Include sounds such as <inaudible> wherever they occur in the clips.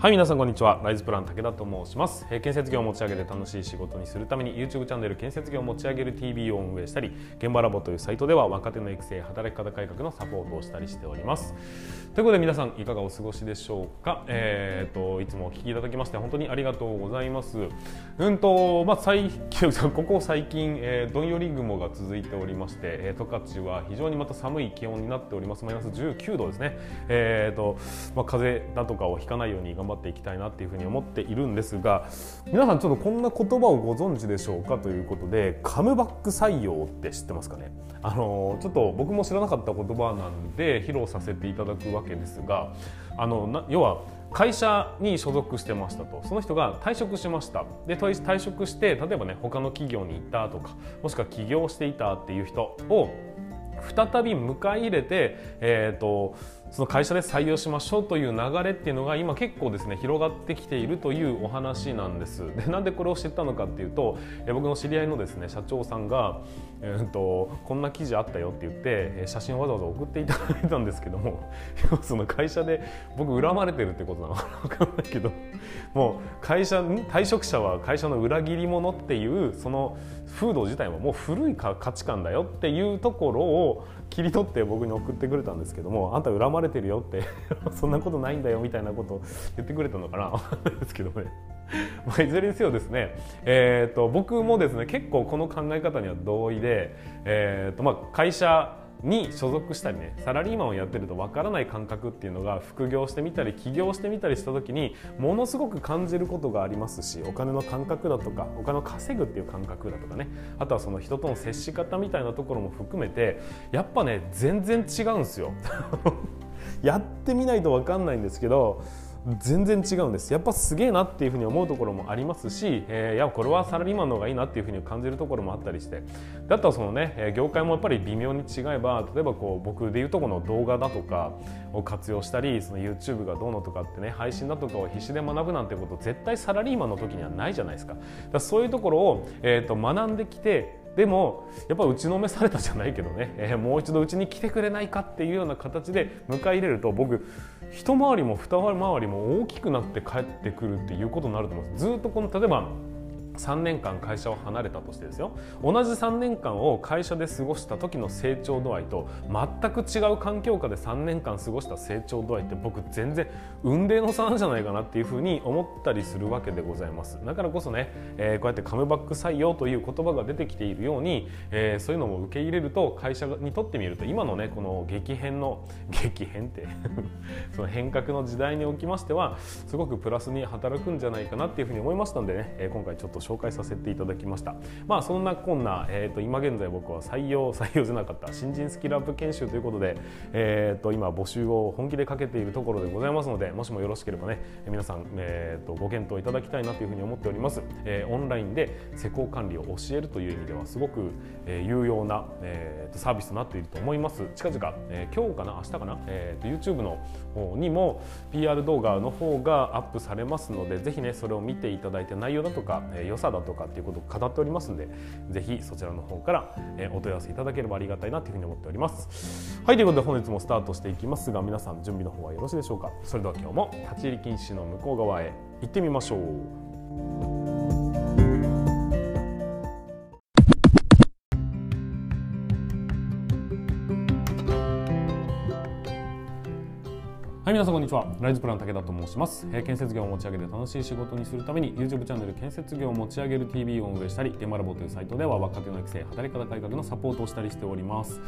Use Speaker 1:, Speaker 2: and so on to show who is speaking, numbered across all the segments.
Speaker 1: はい皆さんこんにちは。ライズプラン武田と申します、えー建設業を持ち上げて楽しい仕事にするために YouTube チャンネル建設業を持ち上げる TV を運営したり現場ラボというサイトでは若手の育成働き方改革のサポートをしたりしております。ということで皆さんいかがお過ごしでしょうか？えー、といつもお聞きいただきまして本当にありがとうございます。うんとまあ最近 <laughs> ここ最近、えーどんより雲が続いておりまして、え、十勝は非常にまた寒い気温になっております。マイナス19度ですね。えーとまあ、風邪だとかをひかないように頑張っていきたいなっていうふうに思っているんですが皆さんちょっとこんな言葉をご存知でしょうかということでカムバック採用って知ってますかね？あのちょっと僕も知らなかった言葉なんで披露させていただくわけですがあのな要は会社に所属してましたと。その人が退職しました。で退職して例えばね他の企業に行ったとかもしくは起業していたっていう人を再び迎え入れて、えー、とその会社で採用しましょうという流れっていうのが今結構ですね広がってきているというお話なんです。でなんでこれを知ったのかっていうと、僕の知り合いのですね社長さんが、えー、とこんな記事あったよって言って写真をわざわざ送っていただいたんですけども <laughs> その会社で僕恨まれてるってことなのか分かんないけどもう会社退職者は会社の裏切り者っていうその風土自体ももう古い価値観だよっていうところを切り取って僕に送ってくれたんですけどもあんた恨まれてるよってそんなことないんだよみたいなことを言ってくれたのかなですけどね。まあ、いずれにせよですね、えー、と僕もですね結構この考え方には同意で、えーとまあ、会社に所属したりねサラリーマンをやってるとわからない感覚っていうのが副業してみたり起業してみたりした時にものすごく感じることがありますしお金の感覚だとかお金を稼ぐっていう感覚だとかねあとはその人との接し方みたいなところも含めてやっぱね全然違うんですよ。<laughs> やってみないと分かんないんですけど全然違うんですやっぱすげえなっていうふうに思うところもありますし、えーいやこれはサラリーマンの方がいいなっていうふうに感じるところもあったりしてだったらそのね業界もやっぱり微妙に違えば例えばこう僕でいうとこの動画だとかを活用したりその YouTube がどうのとかってね配信だとかを必死で学ぶなんてこと絶対サラリーマンの時にはないじゃないですか。だそういうところを、えー、と学んできてでもやっぱ打ちのめされたじゃないけどね、えーもう一度うちに来てくれないかっていうような形で迎え入れると僕一回りも二回りも大きくなって帰ってくるっていうことになると思います。ずっとこの例えば3年間会社を離れたとしてですよ。同じ3年間を会社で過ごした時の成長度合いと全く違う環境下で3年間過ごした成長度合いって僕全然運命の差なんじゃないかなっていうふうに思ったりするわけでございます。だからこそね、えーこうやってカムバック採用という言葉が出てきているように、えーそういうのも受け入れると会社にとってみると今のねこの激変の <laughs> 激変って <laughs> その変革の時代におきましてはすごくプラスに働くんじゃないかなっていうふうに思いましたんでね、えー今回ちょっと紹介させていただきました。まあそんなこんな、えー、と今現在僕は採用 <laughs> 採用じゃなかった新人スキルアップ研修ということで、えー、と今募集を本気でかけているところでございますのでもしもよろしければね皆さん、えー、とご検討いただきたいなというふうに思っております、えーオンラインで施工管理を教えるという意味ではすごく、えー有用な、えーとサービスとなっていると思います。近々、えー今日かな明日かな、えーと YouTube の方にも PR 動画の方がアップされますのでぜひねそれを見ていただいて内容だとか、えー良さだとかっていうことを語っておりますのでぜひそちらの方から、えーお問い合わせいただければありがたいなというふうに思っております。はいということで本日もスタートしていきますが皆さん準備の方はよろしいでしょうか。それでは今日も立ち入り禁止の向こう側へ行ってみましょう。はい、皆さんこんにちは。ライズプラン武田と申します。えー建設業を持ち上げて楽しい仕事にするために YouTube チャンネル建設業を持ち上げる TV を運営したり、現場ラボというサイトでは若手の育成、働き方改革のサポートをしたりしております。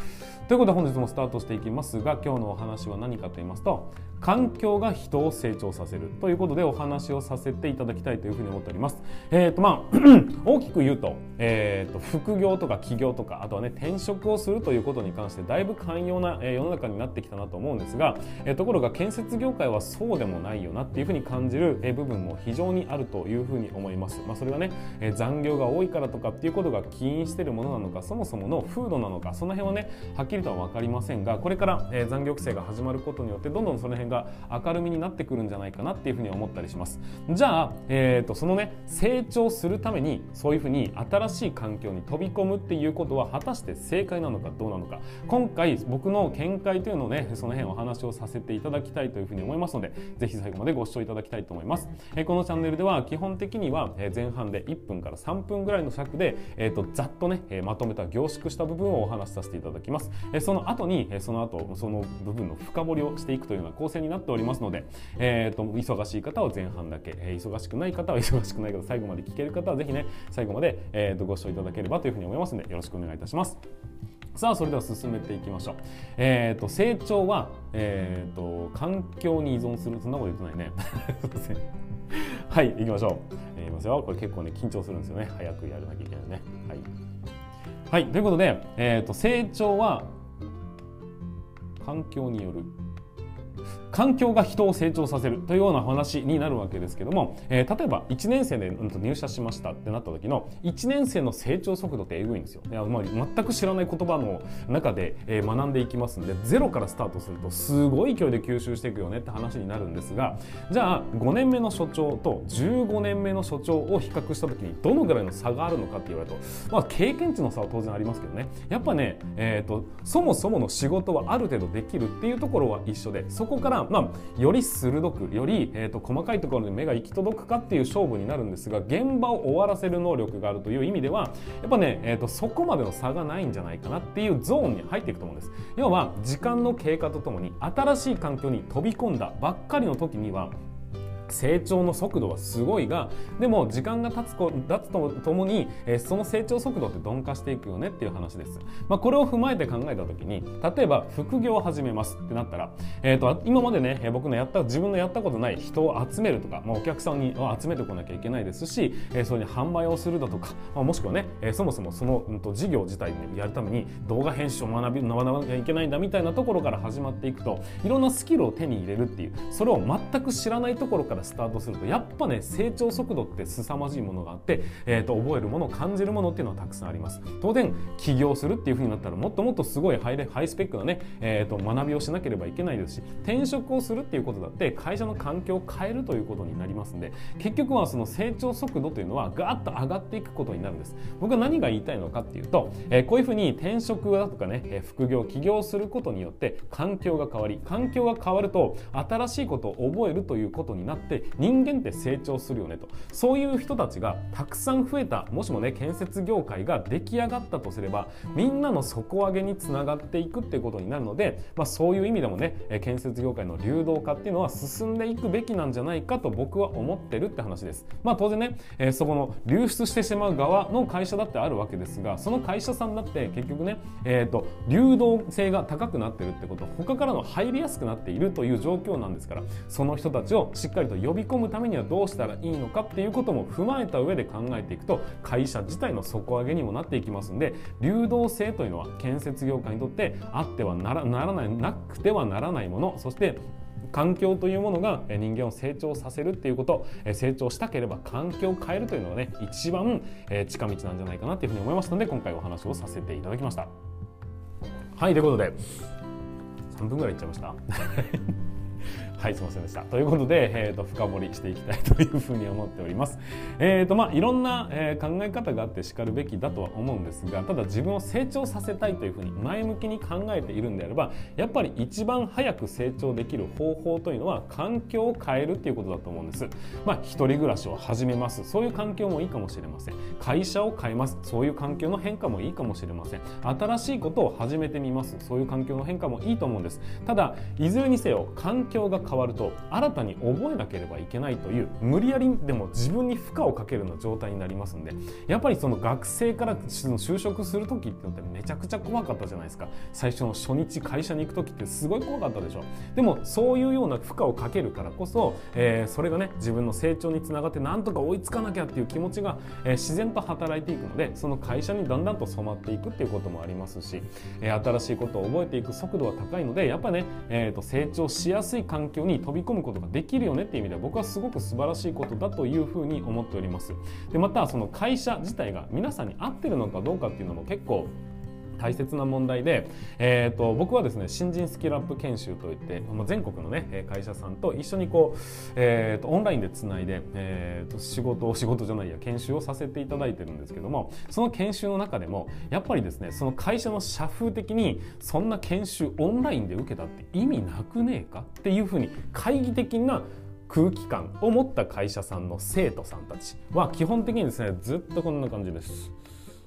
Speaker 1: ということで本日もスタートしていきますが、今日のお話は何かと言いますと、環境が人を成長させるということでお話をさせていただきたいというふうに思っております。えっ、とまあ <clears throat> 大きく言うと、えー、と副業とか起業とかあとはね転職をするということに関してだいぶ寛容な、え世の中になってきたなと思うんですが、えところが建設業界はそうでもないよなっていうふうに感じる、え部分も非常にあるというふうに思います。まあ、それはね、え残業が多いからとかっていうことが起因しているものなのかそもそもの風土なのかその辺はねはっきりとは分かりませんがこれから、え残業規制が始まることによってどんどんその辺が明るみになってくるんじゃないかなっていうふうに思ったりします。じゃあ、えー、とそのね成長するためにそういうふうに新しい環境に飛び込むっていうことは果たして正解なのかどうなのか今回僕の見解というのをねその辺お話をさせていただきたいたいというふうに思いますのでぜひ最後までご視聴いただきたいと思います、えー、このチャンネルでは基本的には前半で1分から3分ぐらいの尺で、えーと、ざっとねまとめた凝縮した部分をお話しさせていただきますその後にその後その部分の深掘りをしていくというような構成になっておりますので、えーと、忙しい方は前半だけ、え忙しくない方は <laughs> 忙しくないけど最後まで聞ける方はぜひね最後まで、えーとご視聴いただければというふうに思いますのでよろしくお願いいたします。さあそれでは進めていきましょう。えーと、成長は、えーと、環境に依存するそんなこと言ってないね。<laughs> はい行きましょう。えー、いますよこれ結構ね緊張するんですよね早くやらなきゃいけないね。はい、はい、ということで、えーと成長は環境による環境が人を成長させるというような話になるわけですけども、えー、例えば1年生で、入社しましたってなった時の1年生の成長速度ってえぐいんですよ。いやまあ、全く知らない言葉の中で、えー、学んでいきますんでゼロからスタートするとすごい勢いで吸収していくよねって話になるんですがじゃあ5年目の所長と15年目の所長を比較した時にどのぐらいの差があるのかって言われると、まあ、経験値の差は当然ありますけどねやっぱね、えーと、そもそもの仕事はある程度できるっていうところは一緒でそこから、まあ、より鋭くより、えーと、細かいところに目が行き届くかっていう勝負になるんですが現場を終わらせる能力があるという意味ではやっぱね、えーと、そこまでの差がないんじゃないかなっていうゾーンに入っていくと思うんです。要は時間の経過とともに新しい環境に飛び込んだばっかりの時には成長の速度はすごいがでも時間が経つこ経つとともに、えー、その成長速度って鈍化していくよねっていう話です、まあ、これを踏まえて考えた時に例えば副業を始めますってなったら、えーと、今までね僕のやった自分のやったことない人を集めるとか、まあ、お客さんに集めてこなきゃいけないですし、えー、それに販売をするだとか、まあ、もしくはね、えー、そもそもその、うん、と事業自体にやるために動画編集を学び学ばなきゃいけないんだみたいなところから始まっていくといろんなスキルを手に入れるっていうそれを全く知らないところからスタートするとやっぱね成長速度って凄まじいものがあって、えーと、覚えるもの感じるものっていうのはたくさんあります。当然起業するっていうふうになったらもっともっとすごいハイレハイスペックなね、えーと、学びをしなければいけないですし転職をするっていうことだって会社の環境を変えるということになりますんで結局はその成長速度というのはガーッと上がっていくことになるんです。僕は何が言いたいのかっていうと、えー、こういうふうに転職だとかね、えー、副業起業することによって環境が変わり環境が変わると新しいことを覚えるということになって人間って成長するよねとそういう人たちがたくさん増えたもしもね建設業界が出来上がったとすればみんなの底上げにつながっていくっていうことになるので、まあ、そういう意味でもね建設業界の流動化っていうのは進んでいくべきなんじゃないかと僕は思ってるって話です。まあ、当然ね、えー、そこの流出してしまう側の会社だってあるわけですがその会社さんだって結局ね、えーと、流動性が高くなってるってこと他からの入りやすくなっているという状況なんですからその人たちをしっかりと呼び込むためにはどうしたらいいのかっていうことも踏まえた上で考えていくと会社自体の底上げにもなっていきますんで流動性というのは建設業界にとってあってはならないなくてはならないものそして環境というものが人間を成長させるっていうこと成長したければ環境を変えるというのがね一番近道なんじゃないかなというふうに思いますので今回お話をさせていただきました。はいということで3分ぐらいいっちゃいましたはいすいませんでした。ということで、えーと、深掘りしていきたいというふうに思っております。<laughs> えーとまあいろんな、えー、考え方があってしかるべきだとは思うんですがただ自分を成長させたいというふうに前向きに考えているんであればやっぱり一番早く成長できる方法というのは環境を変えるっていうことだと思うんです。まあ一人暮らしを始めます。そういう環境もいいかもしれません。会社を変えます。そういう環境の変化もいいかもしれません。新しいことを始めてみます。そういう環境の変化もいいと思うんです。ただいずれにせよ環境が変わると新たに覚えなければいけないという無理やりでも自分に負荷をかけるような状態になりますんでやっぱりその学生から就職する時ってのってめちゃくちゃ怖かったじゃないですか。最初の初日会社に行く時ってすごい怖かったでしょ。でもそういうような負荷をかけるからこそ、えー、それがね自分の成長につながってなんとか追いつかなきゃっていう気持ちが、えー、自然と働いていくのでその会社にだんだんと染まっていくっていうこともありますし、えー、新しいことを覚えていく速度は高いのでやっぱね、えーと成長しやすい環境に飛びび込むことができるよねっていう意味では僕はすごく素晴らしいことだというふうに思っております。でまたその会社自体が皆さんに合ってるのかどうかっていうのも結構大切な問題で、えーと、僕はですね新人スキルアップ研修といって全国のね会社さんと一緒にこう、えーと、オンラインでつないで、えーと、仕事を仕事じゃないや研修をさせていただいてるんですけどもその研修の中でもやっぱりですねその会社の社風的にそんな研修オンラインで受けたって意味なくねえか？っていうふうに懐疑的な空気感を持った会社さんの生徒さんたちは基本的にですねずっとこんな感じです。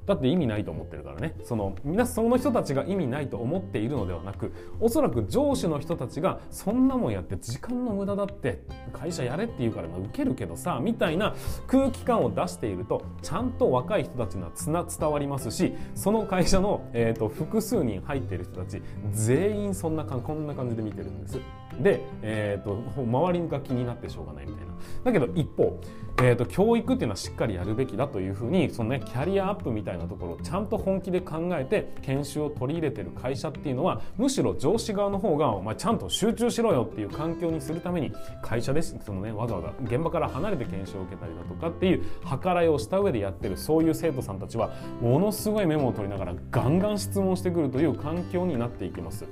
Speaker 1: だって意味ないと思ってるからねその皆その人たちが意味ないと思っているのではなくおそらく上司の人たちがそんなもんやって時間の無駄だって会社やれって言うからまあ受けるけどさみたいな空気感を出しているとちゃんと若い人たちにはつな伝わりますしその会社の、えーと、複数人入っている人たち全員そんなこんな感じで見てるんです。で、えーと、周りが気になってしょうがないみたいな。だけど一方、えーと、教育っていうのはしっかりやるべきだというふうにその、ね、キャリアアップみたいなところをちゃんと本気で考えて研修を取り入れてる会社っていうのはむしろ上司側の方がお前ちゃんと集中しろよっていう環境にするために会社ですその、ね、わざわざ現場から離れて研修を受けたりだとかっていう計らいをした上でやってるそういう生徒さんたちはものすごいメモを取りながらガンガン質問してくるという環境になっていきます。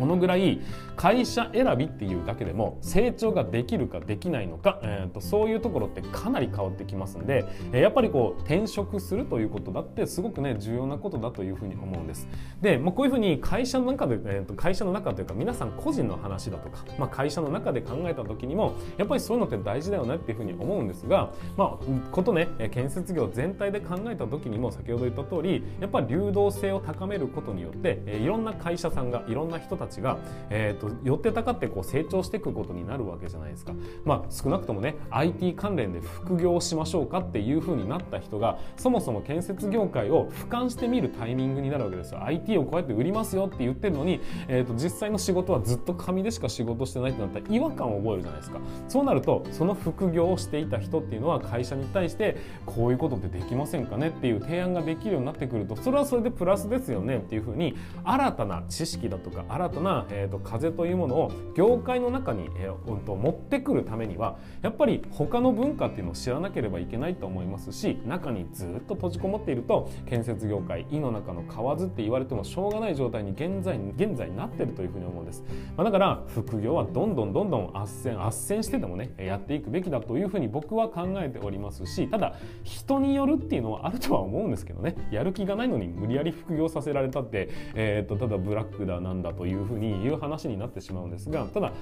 Speaker 1: このぐらい会社選びっていうだけでも成長ができるかできないのか、えーと、そういうところってかなり変わってきますんで、えやっぱりこう転職するということだってすごくね重要なことだというふうに思うんです。で、まあ、こういうふうに会社の中で、えーと、会社の中というか皆さん個人の話だとか、まあ、会社の中で考えた時にもやっぱりそういうのって大事だよねっていうふうに思うんですが、まあ、ことね建設業全体で考えた時にも先ほど言った通りやっぱり流動性を高めることによって、えいろんな会社さんがいろんな人たちが、えーと、寄ってたかってこう成長していくことになるわけじゃないですか。まあ、少なくともね IT 関連で副業しましょうかっていうふうになった人がそもそも建設業界を俯瞰してみるタイミングになるわけですよ。IT をこうやって売りますよって言ってるのに、えーと、実際の仕事はずっと紙でしか仕事してないってなったら違和感を覚えるじゃないですか。そうなるとその副業をしていた人っていうのは会社に対してこういうことってできませんかねっていう提案ができるようになってくるとそれはそれでプラスですよねっていうふうに新たな知識だとか新たな、えーと風というものを業界の中に、えー、うんと持ってくるためにはやっぱり他の文化っていうのを知らなければいけないと思いますし中にずっと閉じこもっていると建設業界井の中の蛙って言われてもしょうがない状態に現在現在なってるというふうに思うんです、まあ、だから副業はどんどんどんどん斡旋斡旋してでもねやっていくべきだというふうに僕は考えておりますしただ人によるっていうのはあるとは思うんですけどねやる気がないのに無理やり副業させられたって、えー、とただブラックだなんだというふうに言う話になってしまうんですがただ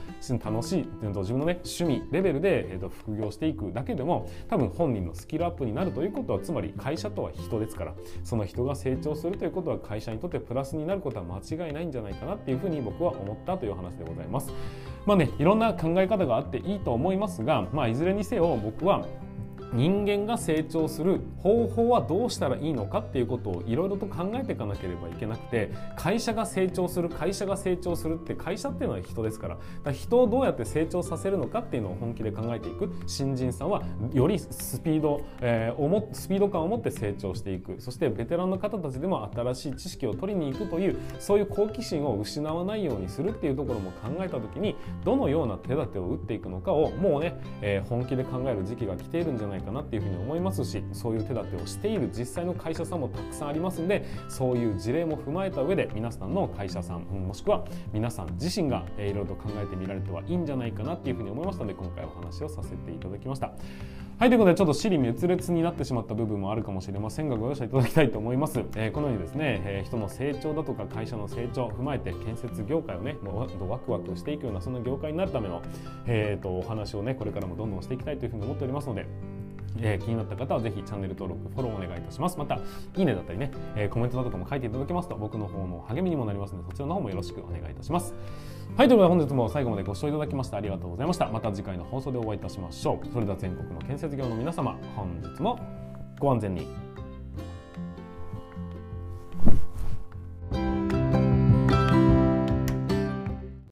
Speaker 1: 楽しい自分のね趣味レベルで、えー、と副業していくだけでも多分本人のスキルアップになるということはつまり会社とは人ですからその人が成長するということは会社にとってプラスになることは間違いないんじゃないかなっていうふうに僕は思ったという話でございます。まあねいろんな考え方があっていいと思いますが、まあ、いずれにせよ僕は人間が成長する方法はどうしたらいいのかっていうことをいろいろと考えていかなければいけなくて会社が成長する会社が成長するって会社っていうのは人ですからから人をどうやって成長させるのかっていうのを本気で考えていく。新人さんはよりスピード、えー、もスピード感を持って成長していく。そしてベテランの方たちでも新しい知識を取りに行くというそういう好奇心を失わないようにするっていうところも考えた時にどのような手立てを打っていくのかをもうね、えー、本気で考える時期が来ているんじゃないかなっていうふうに思いますしそういう手立てをしている実際の会社さんもたくさんありますんでそういう事例も踏まえた上で皆さんの会社さんもしくは皆さん自身がいろいろと考えてみられてはいいんじゃないかなっていうふうに思いましたので今回お話をさせていただきました。はいということでちょっと尻滅裂になってしまった部分もあるかもしれませんがご容赦いただきたいと思います、えー、このようにですね、えー、人の成長だとか会社の成長を踏まえて建設業界をねもうワクワクしていくようなそんな業界になるための、えーと、とお話をねこれからもどんどんしていきたいというふうに思っておりますのでえー、気になった方はぜひチャンネル登録、フォローお願いいたします。また、いいねだったりね、えー、コメントとかも書いていただけますと僕の方も励みにもなりますので、そちらの方もよろしくお願いいたします。はい、ということで本日も最後までご視聴いただきましてありがとうございました。また次回の放送でお会いいたしましょう。それでは全国の建設業の皆様、本日もご安全に。